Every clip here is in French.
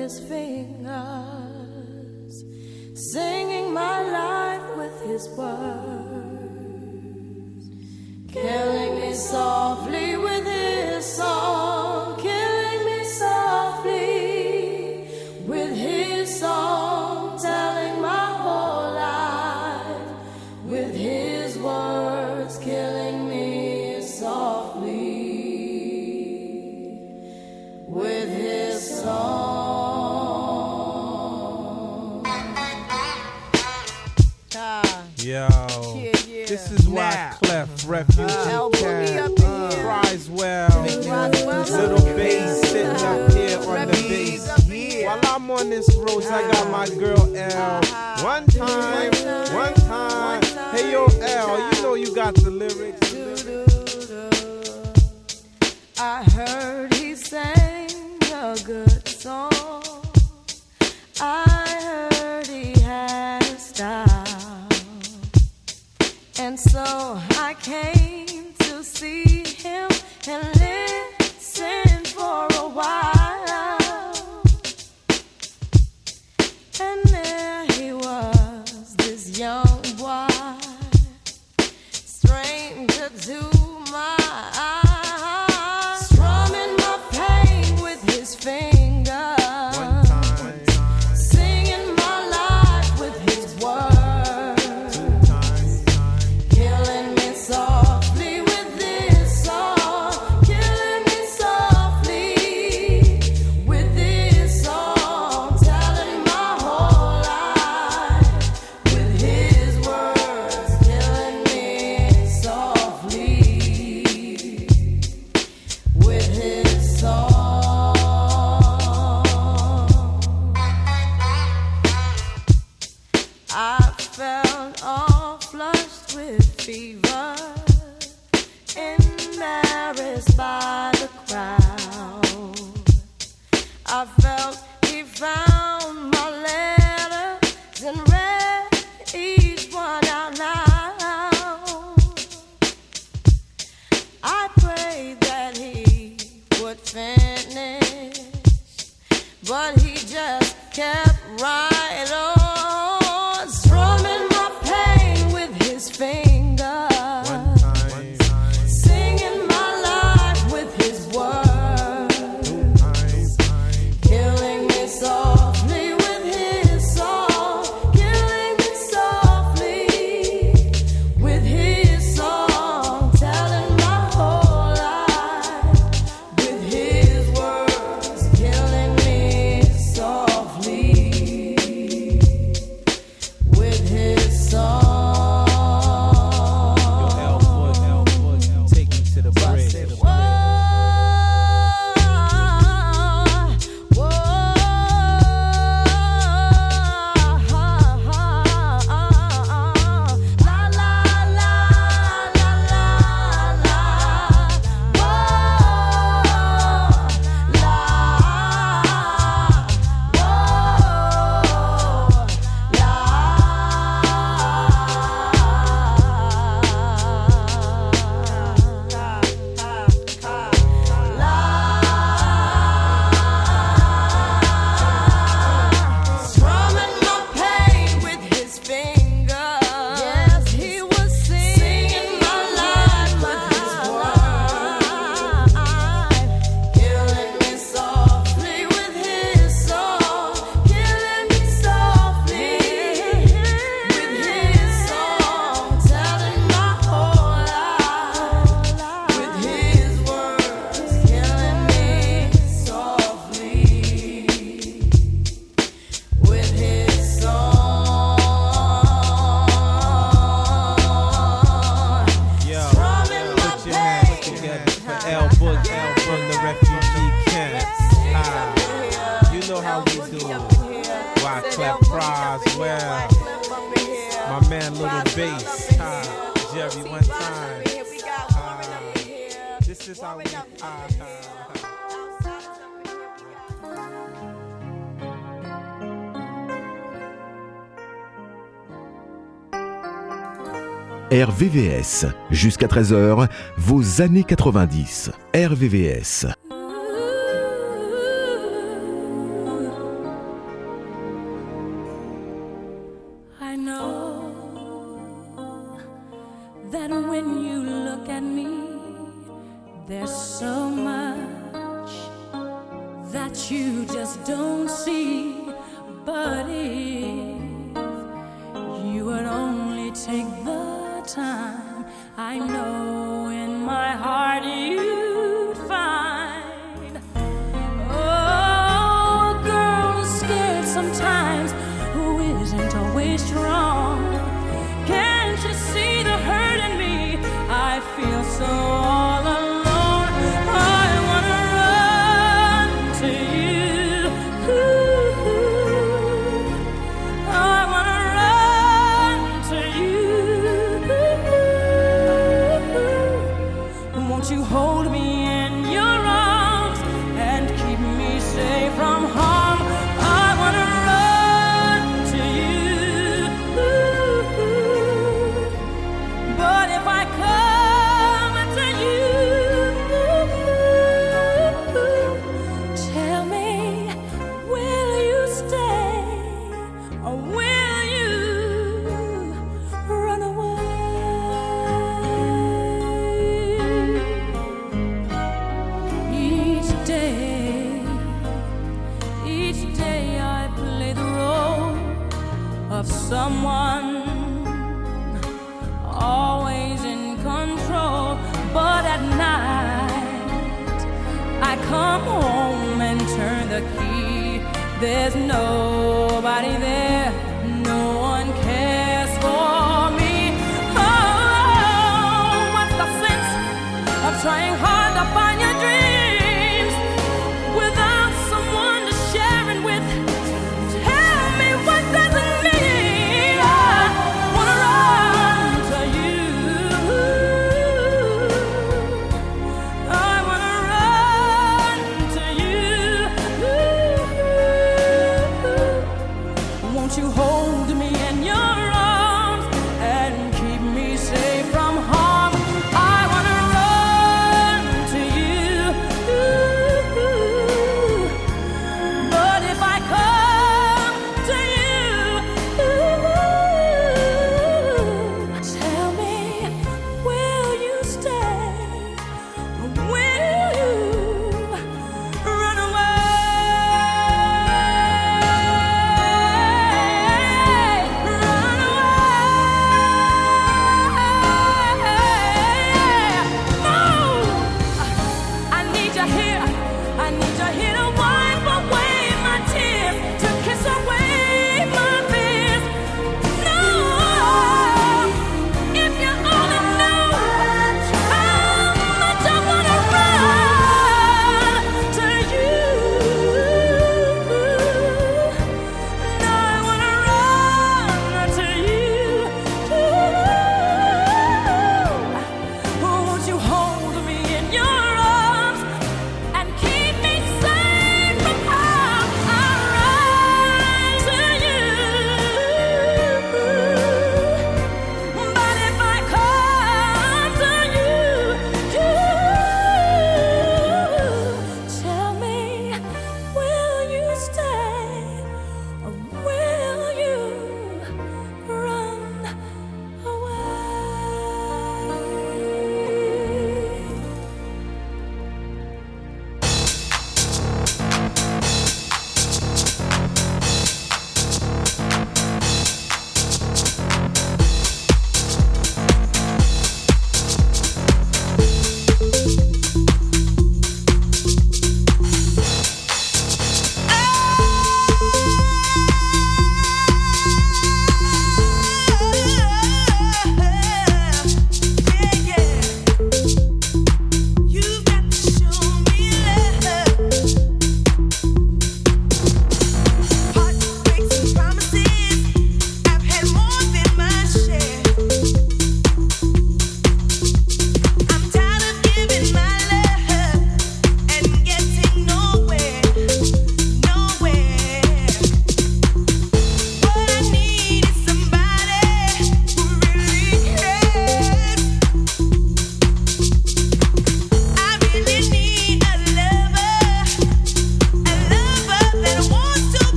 his fingers, singing my life with his words, killing me softly with his song. Sly Clef, uh-huh. Refuge uh-huh. uh, Town, uh, Little Bass sitting up uh-huh. here on the bass. While I'm on this road, I got my girl L. One time, one time. Hey yo, L, you know you got the lyrics. I heard he sang a good song. I heard he had a style. And so I came to see him and live. VVS. Jusqu'à 13h, vos années 90. RVVS. Time, I know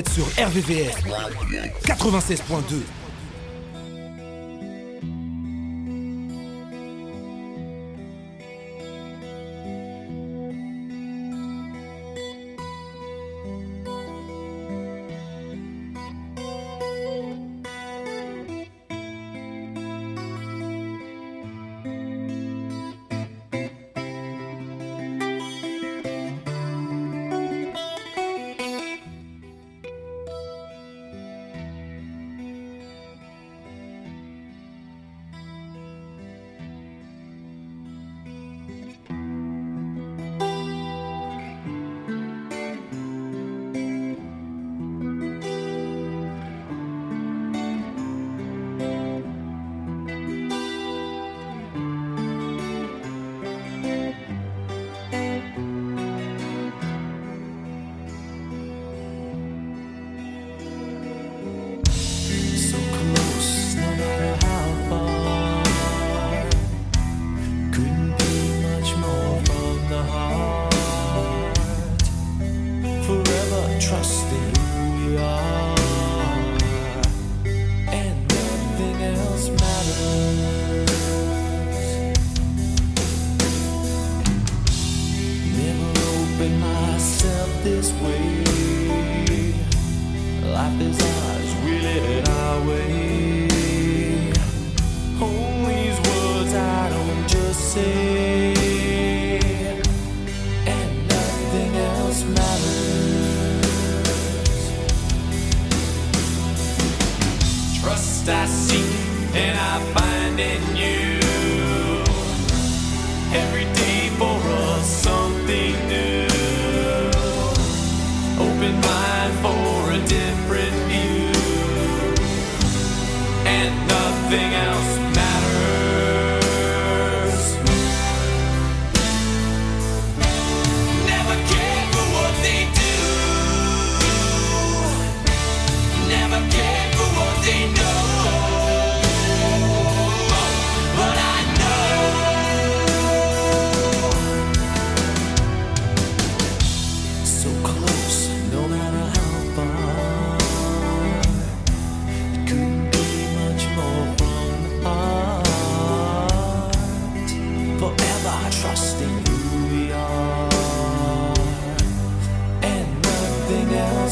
sur RVVS 96.2.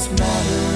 matter.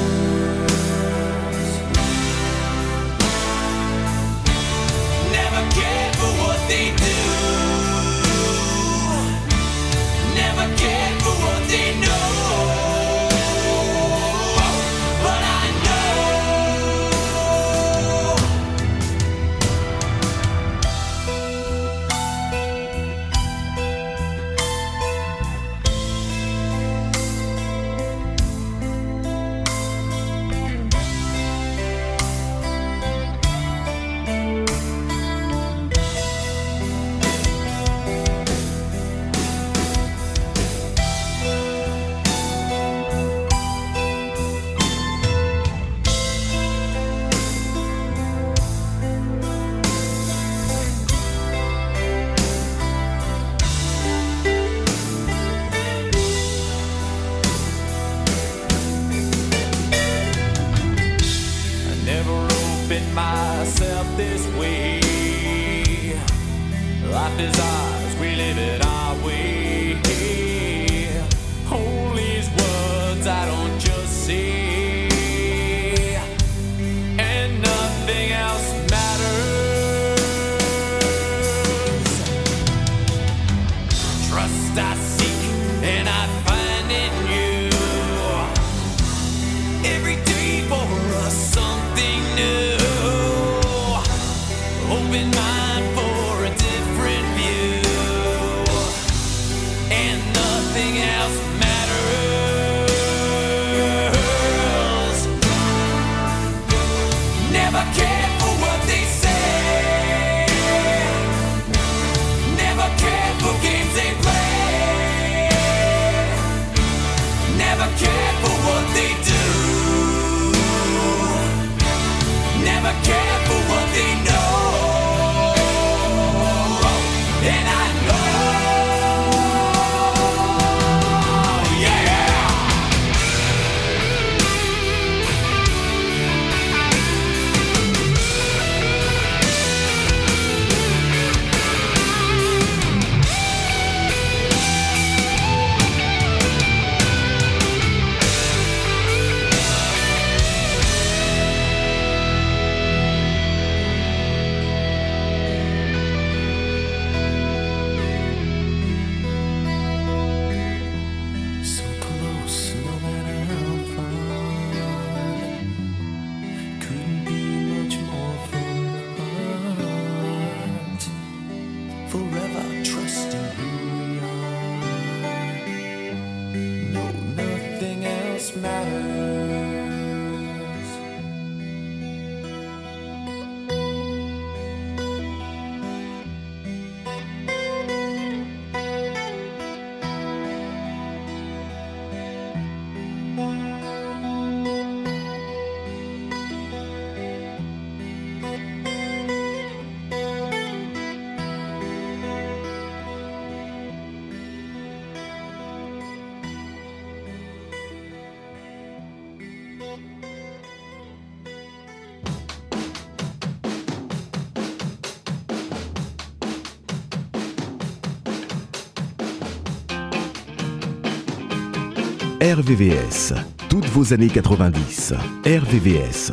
RVVS, toutes vos années 90. RVVS.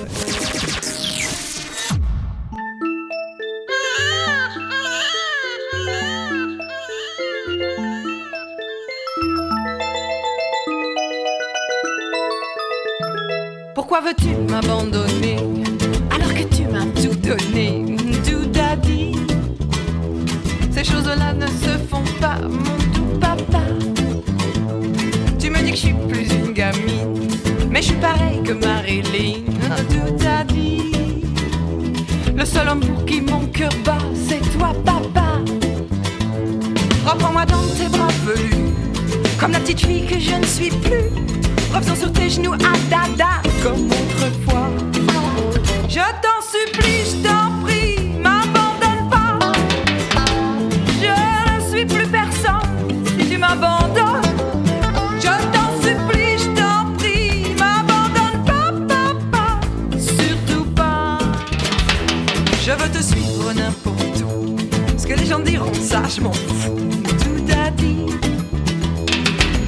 Marilyn tout a dit. Le seul homme pour qui mon cœur bat, c'est toi, papa. Reprends-moi dans tes bras velus, comme la petite fille que je ne suis plus. Reviens sur tes genoux à dada, comme Ah, je m'en fous. Tout a dit.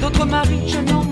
D'autres maris, je n'en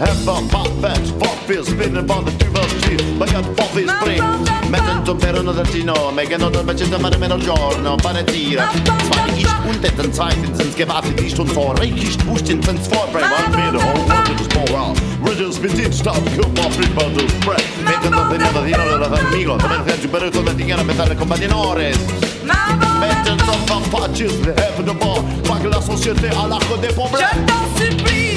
Have a muffet, foffy, spinning by the tube of G, like a foffy spring. Mettendo per un trattino, megano dal bacetto mare meno giorno, pare tira. Zwei ist unten, zweitens sind gewartet, ist und vor, reich ist wuchten, sind's vorbei, war mir der whole world is more out. Riddles mit den Stab, komm auf, bring mal das Brett. Mettendo per un trattino, la amigo, la mente giù per il tuo vertigano, mettere compagnonores. Mettendo per faccius, le have the ball, pague société à l'arc des problèmes. Je t'en.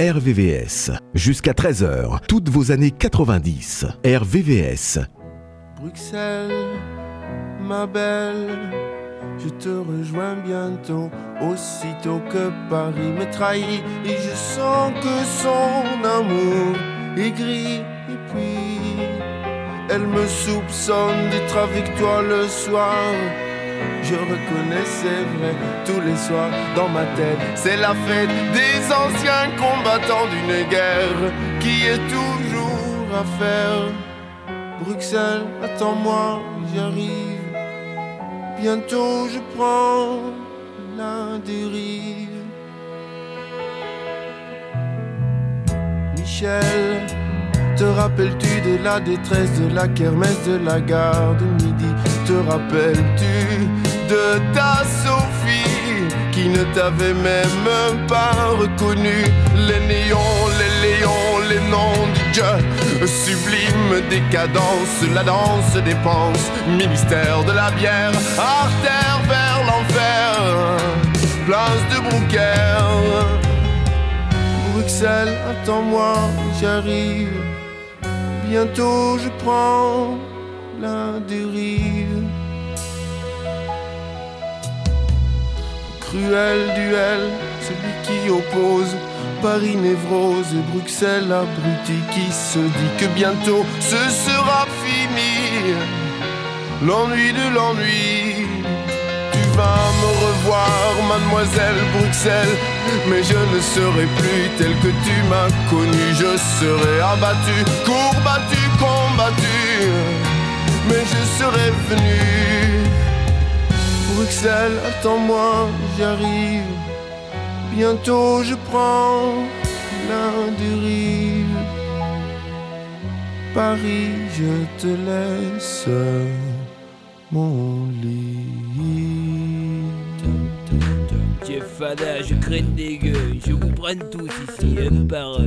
RVVS. Jusqu'à 13h, toutes vos années 90. RVVS. Bruxelles, ma belle, je te rejoins bientôt, aussitôt que Paris me trahit et je sens que son amour est gris et puis elle me soupçonne d'être avec toi le soir. Je reconnais, c'est vrai, tous les soirs dans ma tête, c'est la fête des anciens combattants d'une guerre qui est toujours à faire. Bruxelles, attends-moi, j'arrive. Bientôt je prends la dérive. Michel, te rappelles-tu de la détresse de la kermesse de la gare de midi? Te rappelles-tu de ta Sophie qui ne t'avait même pas reconnu? Les néons, les léons, les noms du Dieu Sublime décadence, la danse des penses Ministère de la bière, artère vers l'enfer Place de Brouquer Bruxelles, attends-moi, j'arrive. Bientôt je prends la dérive. Cruel duel, celui qui oppose Paris névrose et Bruxelles abruti qui se dit que bientôt ce sera fini. L'ennui de l'ennui. Tu vas me revoir, mademoiselle Bruxelles, mais je ne serai plus tel que tu m'as connu. Je serai abattu, courbattu, combattu, mais je serai venu. Bruxelles, attends-moi, j'arrive. Bientôt je prends la dérive. Paris, je te laisse mon lit. Jeff Fada, je craigne des gueux, je vous prenne tous ici, un par.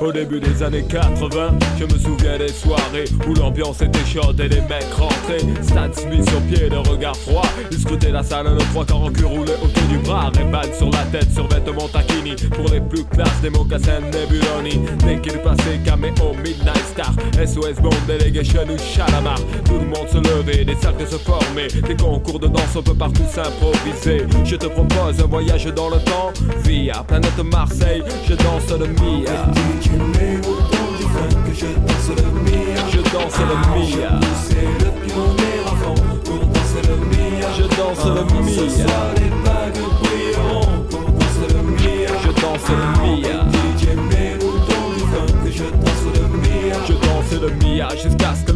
Au début des années 80, je me souviens des soirées où l'ambiance était chaude et les mecs rentraient. Stan Smith sur pied, le regard froid. Ils scrutaient la salle, le trois quarts en cul roulé autour du bras. Ray-Ban sur la tête, sur vêtements taquini. Pour les plus classes, des mocassins Nebuloni. Dès qu'il passait, caméo, Midnight Star. SOS Bond, Delegation ou Chalamar. Tout le monde se levait, des cercles se formaient. Des concours de danse, on peut partout s'improviser. Je te propose un voyage dans le temps. Via planète Marseille, je danse le Mia. Je danse le Mia. Je danse le Mia. Le le Mia. Je danse le Mia. Les danser le Mia. Je danse le Mia. Que je danse le Mia. Je danse le Mia jusqu'à ce que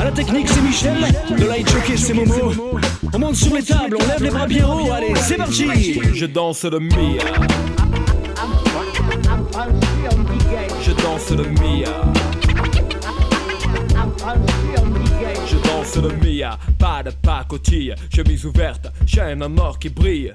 À la technique, c'est Michel. De light choqué, c'est Momo. On monte sur les tables, on lève les bras bien haut. Allez, c'est parti. Je danse le Mia. Je danse le Mia. Je danse le Mia, pas de pacotille, chemise ouverte, chaîne en or qui brille.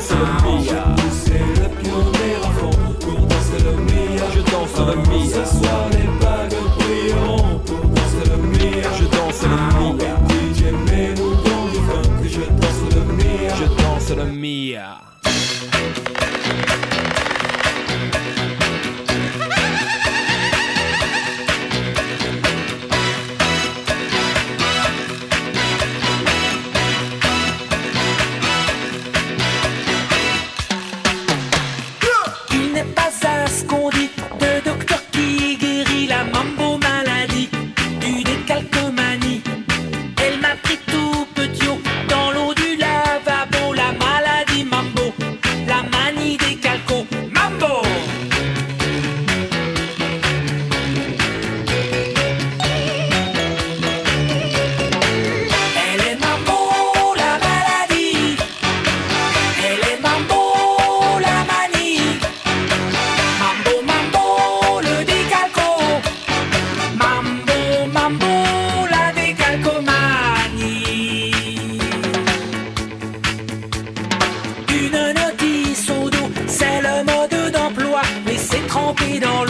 le danse le Mia. Le. Je danse le. Je danse won't be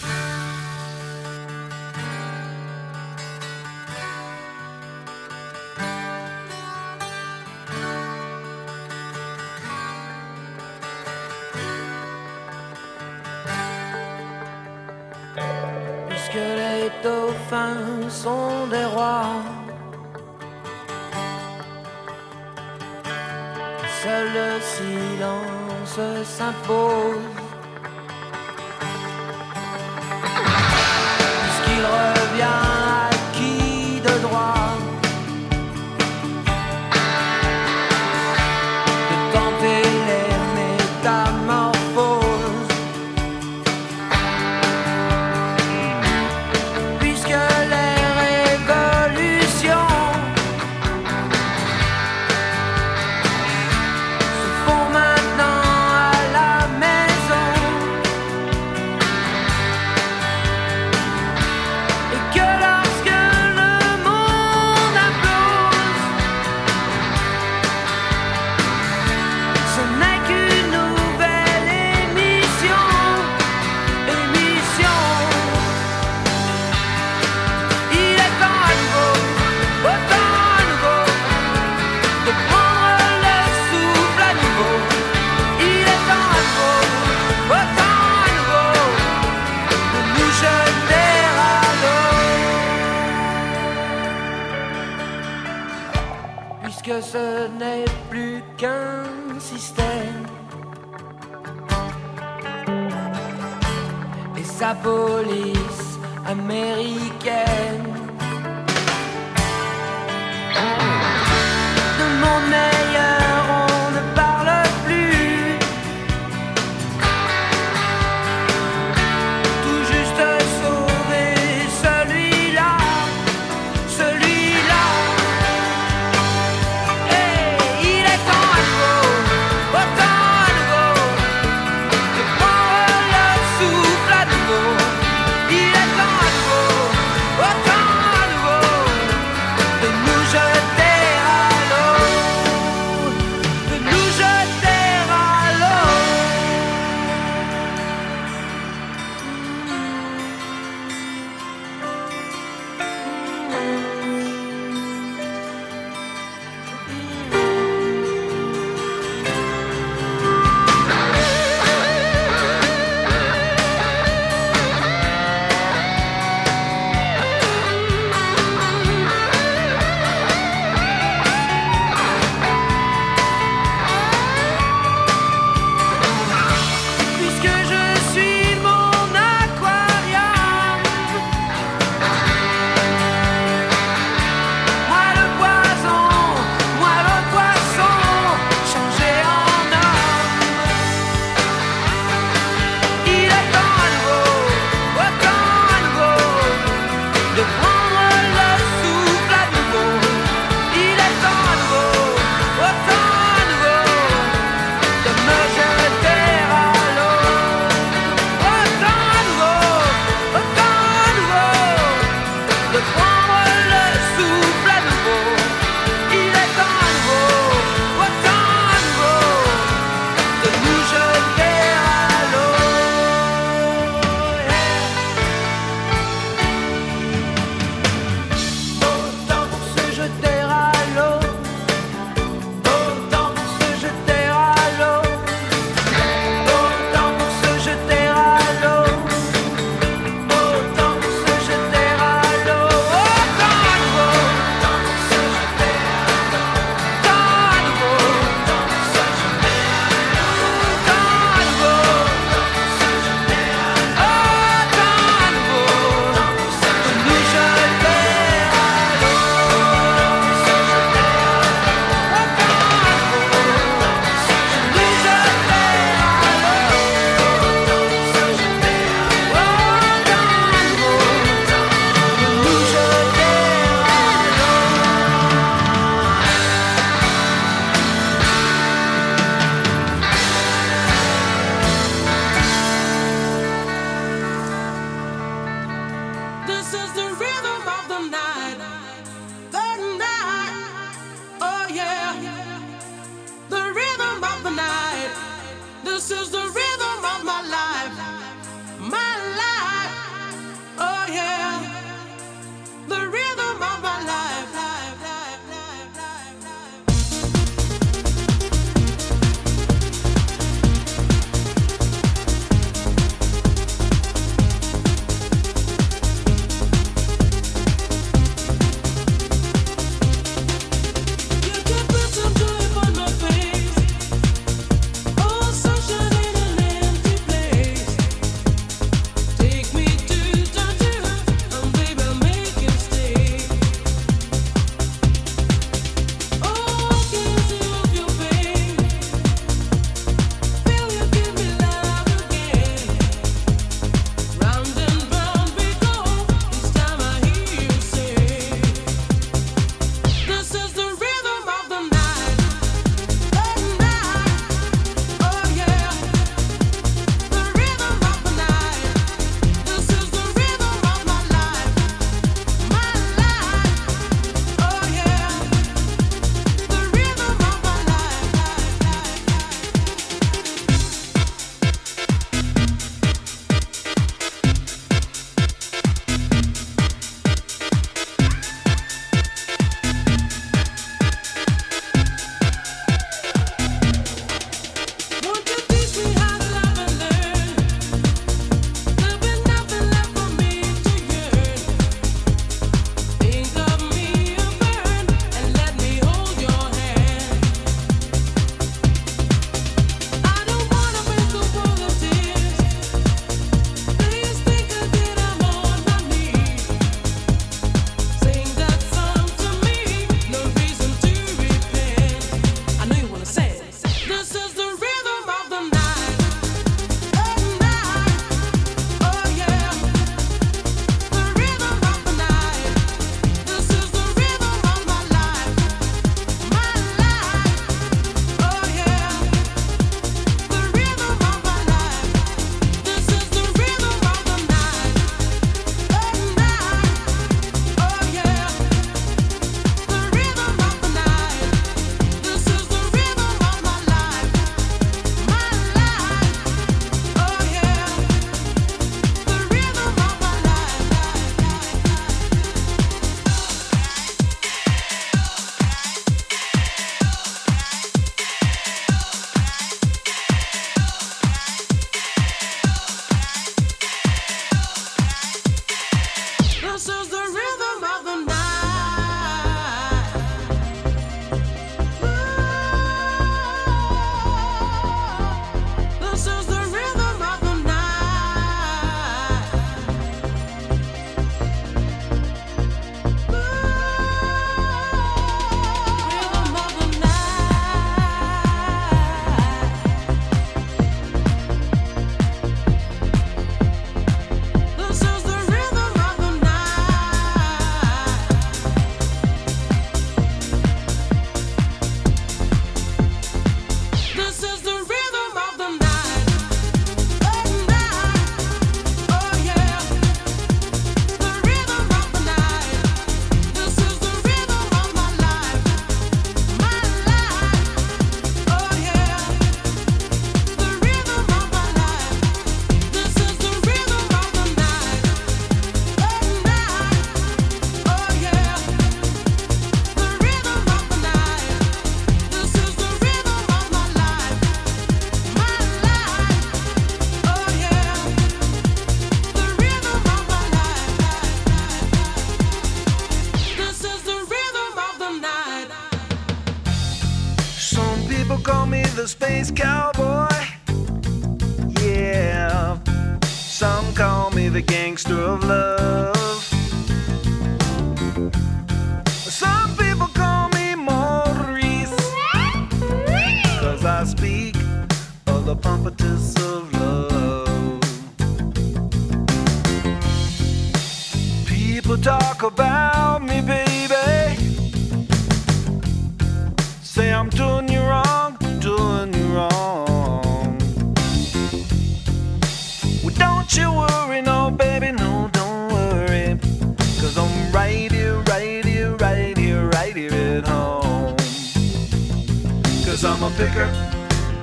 a picker,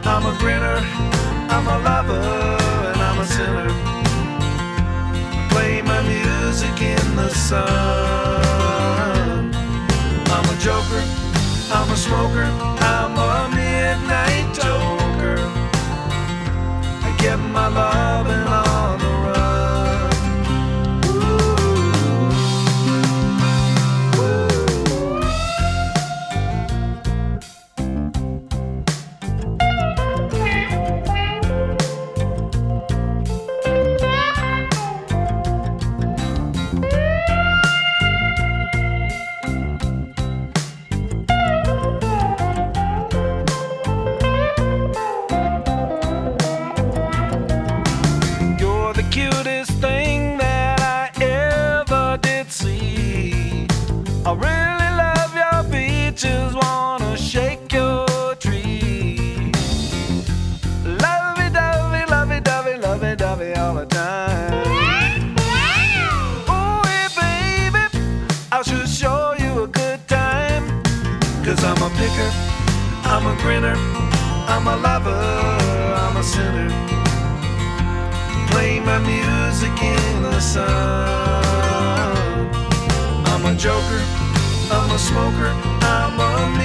I'm a grinner, I'm a lover, and I'm a sinner. I play my music in the sun. I'm a joker, I'm a smoker, I'm music in the sun. I'm a joker, I'm a smoker, I'm a